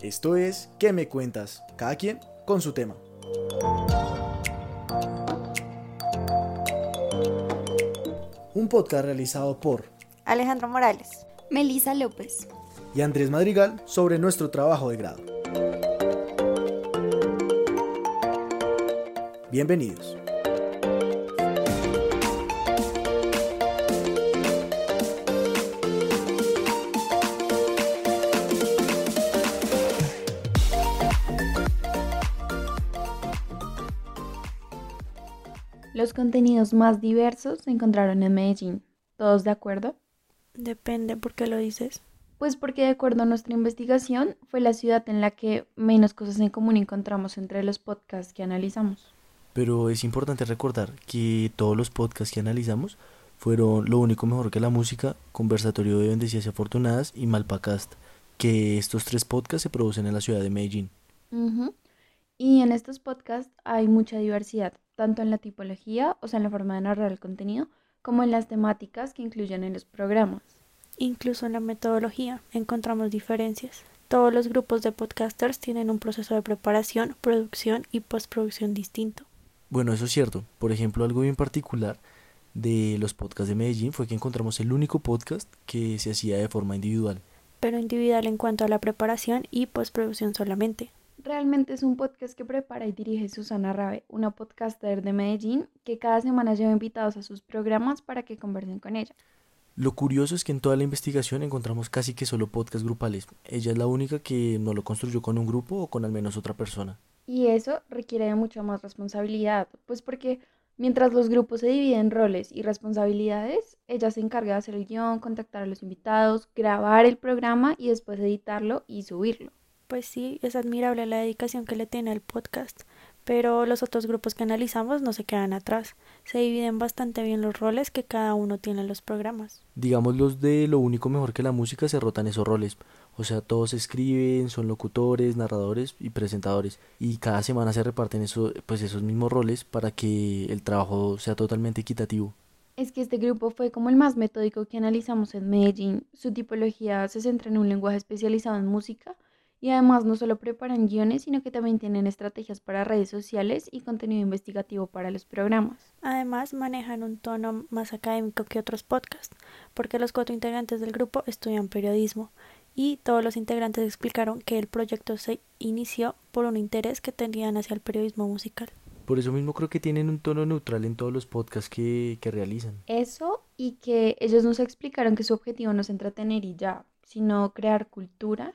Esto es ¿Qué me cuentas? Cada quien con su tema. Un podcast realizado por Alejandro Morales, Melisa López y Andrés Madrigal sobre nuestro trabajo de grado. Bienvenidos. Los contenidos más diversos se encontraron en Medellín. ¿Todos de acuerdo? Depende, ¿por qué lo dices? Pues porque de acuerdo a nuestra investigación fue la ciudad en la que menos cosas en común encontramos entre los podcasts que analizamos. Pero es importante recordar que todos los podcasts que analizamos fueron Lo único mejor que la música, Conversatorio de Bendecidas y Afortunadas y Malpacast, que estos tres podcasts se producen en la ciudad de Medellín. Y en estos podcasts hay mucha diversidad, tanto en la tipología, o sea, en la forma de narrar el contenido, como en las temáticas que incluyen en los programas. Incluso en la metodología encontramos diferencias. Todos los grupos de podcasters tienen un proceso de preparación, producción y postproducción distinto. Bueno, eso es cierto. Por ejemplo, algo bien particular de los podcasts de Medellín fue que encontramos el único podcast que se hacía de forma individual. pero individual en cuanto a la preparación y postproducción solamente. Realmente es un podcast que prepara y dirige Susana Rabe, una podcaster de Medellín que cada semana lleva invitados a sus programas para que conversen con ella. Lo curioso es que en toda la investigación encontramos casi que solo podcasts grupales. Ella es la única que no lo construyó con un grupo o con al menos otra persona. Y eso requiere de mucha más responsabilidad, pues porque mientras los grupos se dividen en roles y responsabilidades, ella se encarga de hacer el guion, contactar a los invitados, grabar el programa y después editarlo y subirlo. Pues sí, es admirable la dedicación que le tiene al podcast, pero los otros grupos que analizamos no se quedan atrás. Se dividen bastante bien los roles que cada uno tiene en los programas. Digamos los de lo único mejor que la música se rotan esos roles. O sea, todos escriben, son locutores, narradores y presentadores. Y cada semana se reparten eso, pues esos mismos roles para que el trabajo sea totalmente equitativo. Es que este grupo fue como el más metódico que analizamos en Medellín. Su tipología se centra en un lenguaje especializado en música y además no solo preparan guiones, sino que también tienen estrategias para redes sociales y contenido investigativo para los programas. Además, manejan un tono más académico que otros podcasts, porque los cuatro integrantes del grupo estudian periodismo y todos los integrantes explicaron que el proyecto se inició por un interés que tenían hacia el periodismo musical. Por eso mismo creo que tienen un tono neutral en todos los podcasts que, que realizan. Eso y que ellos nos explicaron que su objetivo no es entretener y ya, sino crear cultura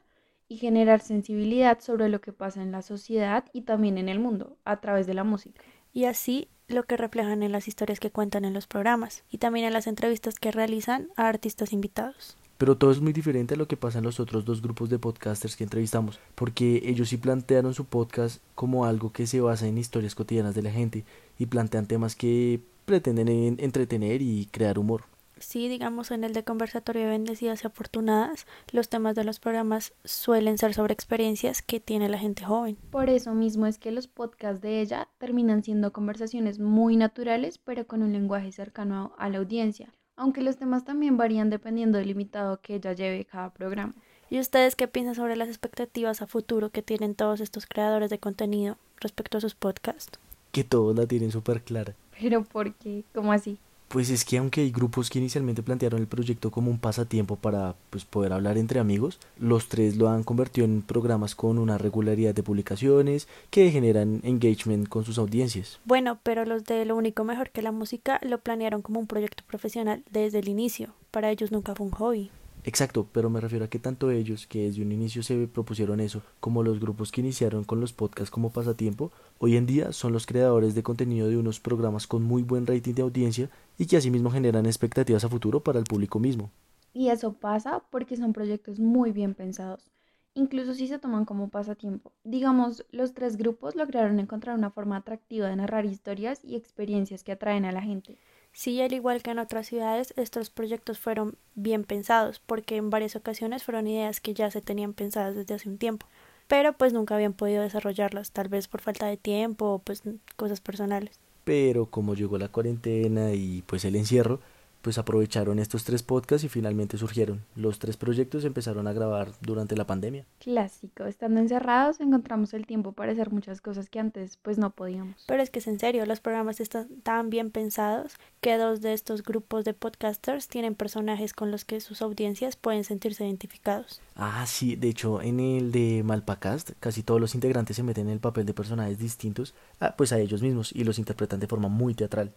y generar sensibilidad sobre lo que pasa en la sociedad y también en el mundo a través de la música. Y así lo que reflejan en las historias que cuentan en los programas y también en las entrevistas que realizan a artistas invitados. Pero todo es muy diferente a lo que pasa en los otros dos grupos de podcasters que entrevistamos, porque ellos sí plantearon su podcast como algo que se basa en historias cotidianas de la gente y plantean temas que pretenden en- entretener y crear humor. Sí, digamos en el de conversatorio de bendecidas y afortunadas, los temas de los programas suelen ser sobre experiencias que tiene la gente joven. Por eso mismo es que los podcasts de ella terminan siendo conversaciones muy naturales, pero con un lenguaje cercano a, a la audiencia, aunque los temas también varían dependiendo del invitado que ella lleve cada programa. ¿Y ustedes qué piensan sobre las expectativas a futuro que tienen todos estos creadores de contenido respecto a sus podcasts? Que todos la tienen súper clara. Pero ¿por qué? ¿Cómo así? Pues es que aunque hay grupos que inicialmente plantearon el proyecto como un pasatiempo para pues, poder hablar entre amigos, los tres lo han convertido en programas con una regularidad de publicaciones que generan engagement con sus audiencias. Bueno, pero los de Lo único mejor que la música lo planearon como un proyecto profesional desde el inicio. Para ellos nunca fue un hobby. Exacto, pero me refiero a que tanto ellos, que desde un inicio se propusieron eso, como los grupos que iniciaron con los podcasts como pasatiempo, hoy en día son los creadores de contenido de unos programas con muy buen rating de audiencia y que asimismo generan expectativas a futuro para el público mismo. Y eso pasa porque son proyectos muy bien pensados, incluso si se toman como pasatiempo. Digamos, los tres grupos lograron encontrar una forma atractiva de narrar historias y experiencias que atraen a la gente. Sí, al igual que en otras ciudades, estos proyectos fueron bien pensados, porque en varias ocasiones fueron ideas que ya se tenían pensadas desde hace un tiempo, pero pues nunca habían podido desarrollarlas, tal vez por falta de tiempo o pues cosas personales. Pero como llegó la cuarentena y pues el encierro, pues aprovecharon estos tres podcasts y finalmente surgieron. Los tres proyectos empezaron a grabar durante la pandemia. Clásico, estando encerrados encontramos el tiempo para hacer muchas cosas que antes pues no podíamos. Pero es que es en serio, los programas están tan bien pensados que dos de estos grupos de podcasters tienen personajes con los que sus audiencias pueden sentirse identificados. Ah, sí, de hecho en el de Malpacast casi todos los integrantes se meten en el papel de personajes distintos ah, pues a ellos mismos y los interpretan de forma muy teatral.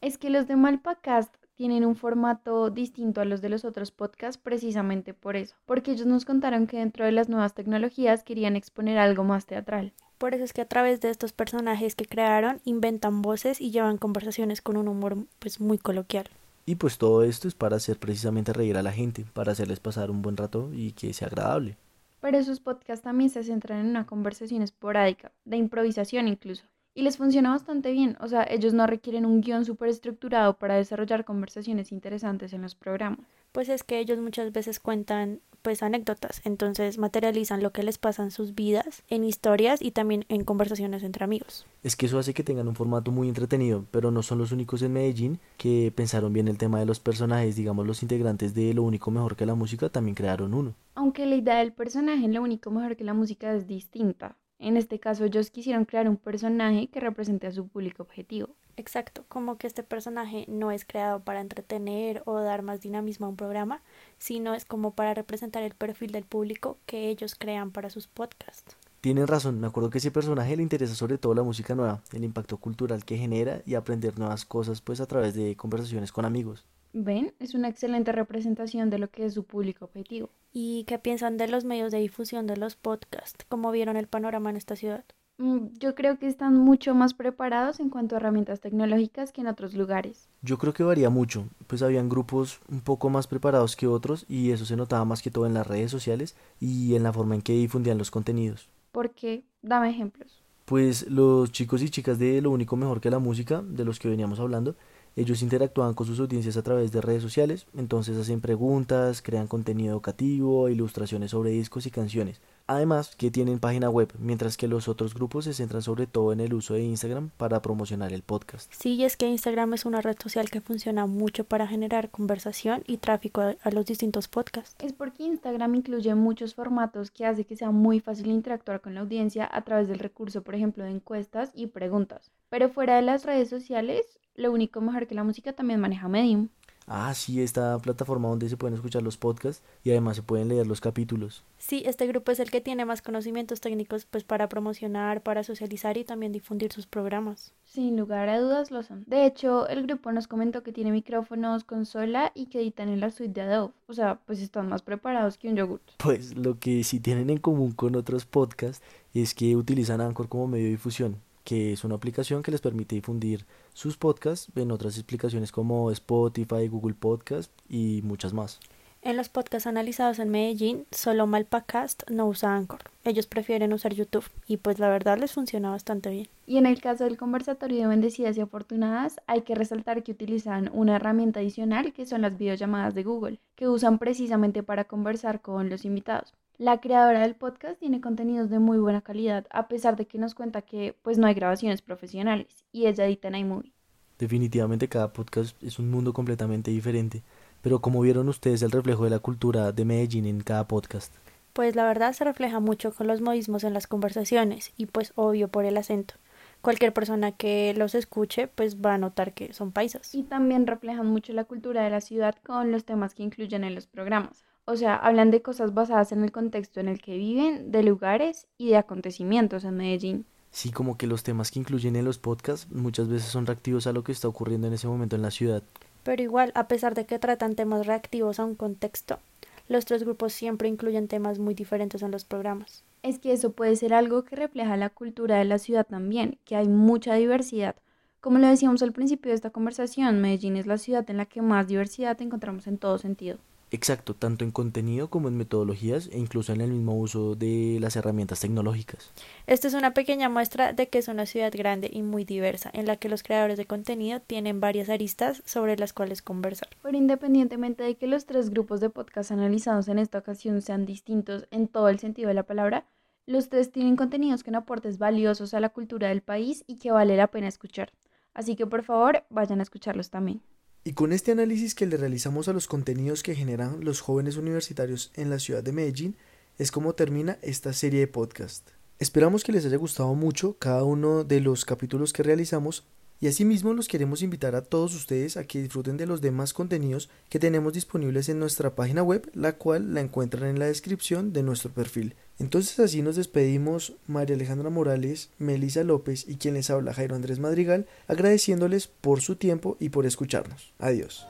Es que los de Malpacast tienen un formato distinto a los de los otros podcasts precisamente por eso, porque ellos nos contaron que dentro de las nuevas tecnologías querían exponer algo más teatral. Por eso es que a través de estos personajes que crearon inventan voces y llevan conversaciones con un humor pues muy coloquial. Y pues todo esto es para hacer precisamente reír a la gente, para hacerles pasar un buen rato y que sea agradable. Pero esos podcasts también se centran en una conversación esporádica, de improvisación incluso. Y les funciona bastante bien, o sea, ellos no requieren un guion súper estructurado para desarrollar conversaciones interesantes en los programas. Pues es que ellos muchas veces cuentan pues anécdotas, entonces materializan lo que les pasa en sus vidas, en historias y también en conversaciones entre amigos. Es que eso hace que tengan un formato muy entretenido, pero no son los únicos en Medellín que pensaron bien el tema de los personajes, digamos los integrantes de Lo único mejor que la música también crearon uno. Aunque la idea del personaje en Lo único mejor que la música es distinta. En este caso ellos quisieron crear un personaje que represente a su público objetivo. Exacto, como que este personaje no es creado para entretener o dar más dinamismo a un programa, sino es como para representar el perfil del público que ellos crean para sus podcasts. Tienen razón, me acuerdo que ese personaje le interesa sobre todo la música nueva, el impacto cultural que genera y aprender nuevas cosas pues a través de conversaciones con amigos. Ven, es una excelente representación de lo que es su público objetivo. ¿Y qué piensan de los medios de difusión de los podcasts? ¿Cómo vieron el panorama en esta ciudad? Mm, yo creo que están mucho más preparados en cuanto a herramientas tecnológicas que en otros lugares. Yo creo que varía mucho, pues habían grupos un poco más preparados que otros y eso se notaba más que todo en las redes sociales y en la forma en que difundían los contenidos. ¿Por qué? Dame ejemplos. Pues los chicos y chicas de Lo único mejor que la música, de los que veníamos hablando, ellos interactúan con sus audiencias a través de redes sociales, entonces hacen preguntas, crean contenido educativo, ilustraciones sobre discos y canciones. Además que tienen página web, mientras que los otros grupos se centran sobre todo en el uso de Instagram para promocionar el podcast. Sí, es que Instagram es una red social que funciona mucho para generar conversación y tráfico a, a los distintos podcasts. Es porque Instagram incluye muchos formatos que hace que sea muy fácil interactuar con la audiencia a través del recurso, por ejemplo, de encuestas y preguntas. Pero fuera de las redes sociales, lo único mejor que la música también maneja Medium. Ah, sí, esta plataforma donde se pueden escuchar los podcasts y además se pueden leer los capítulos. Sí, este grupo es el que tiene más conocimientos técnicos pues para promocionar, para socializar y también difundir sus programas. Sin lugar a dudas lo son. De hecho, el grupo nos comentó que tiene micrófonos, consola y que editan en la suite de Adobe. O sea, pues están más preparados que un yogurt. Pues lo que sí tienen en común con otros podcasts es que utilizan Anchor como medio de difusión que es una aplicación que les permite difundir sus podcasts en otras explicaciones como Spotify, Google Podcast y muchas más. En los podcasts analizados en Medellín, solo Malpacast no usa Anchor. Ellos prefieren usar YouTube y pues la verdad les funciona bastante bien. Y en el caso del conversatorio de bendecidas y afortunadas, hay que resaltar que utilizan una herramienta adicional que son las videollamadas de Google, que usan precisamente para conversar con los invitados. La creadora del podcast tiene contenidos de muy buena calidad, a pesar de que nos cuenta que pues no hay grabaciones profesionales y ella edita en iMovie. Definitivamente cada podcast es un mundo completamente diferente, pero ¿cómo vieron ustedes el reflejo de la cultura de Medellín en cada podcast? Pues la verdad se refleja mucho con los modismos en las conversaciones y pues obvio por el acento. Cualquier persona que los escuche pues va a notar que son paisas. Y también reflejan mucho la cultura de la ciudad con los temas que incluyen en los programas. O sea, hablan de cosas basadas en el contexto en el que viven, de lugares y de acontecimientos en Medellín. Sí, como que los temas que incluyen en los podcasts muchas veces son reactivos a lo que está ocurriendo en ese momento en la ciudad. Pero igual, a pesar de que tratan temas reactivos a un contexto, los tres grupos siempre incluyen temas muy diferentes en los programas. Es que eso puede ser algo que refleja la cultura de la ciudad también, que hay mucha diversidad. Como lo decíamos al principio de esta conversación, Medellín es la ciudad en la que más diversidad encontramos en todo sentido. Exacto, tanto en contenido como en metodologías e incluso en el mismo uso de las herramientas tecnológicas. Esta es una pequeña muestra de que es una ciudad grande y muy diversa, en la que los creadores de contenido tienen varias aristas sobre las cuales conversar. Pero independientemente de que los tres grupos de podcast analizados en esta ocasión sean distintos en todo el sentido de la palabra, los tres tienen contenidos con aportes valiosos a la cultura del país y que vale la pena escuchar. Así que por favor vayan a escucharlos también. Y con este análisis que le realizamos a los contenidos que generan los jóvenes universitarios en la ciudad de Medellín, es como termina esta serie de podcast. Esperamos que les haya gustado mucho cada uno de los capítulos que realizamos y asimismo los queremos invitar a todos ustedes a que disfruten de los demás contenidos que tenemos disponibles en nuestra página web, la cual la encuentran en la descripción de nuestro perfil. Entonces así nos despedimos María Alejandra Morales, Melisa López y quien les habla Jairo Andrés Madrigal, agradeciéndoles por su tiempo y por escucharnos. Adiós.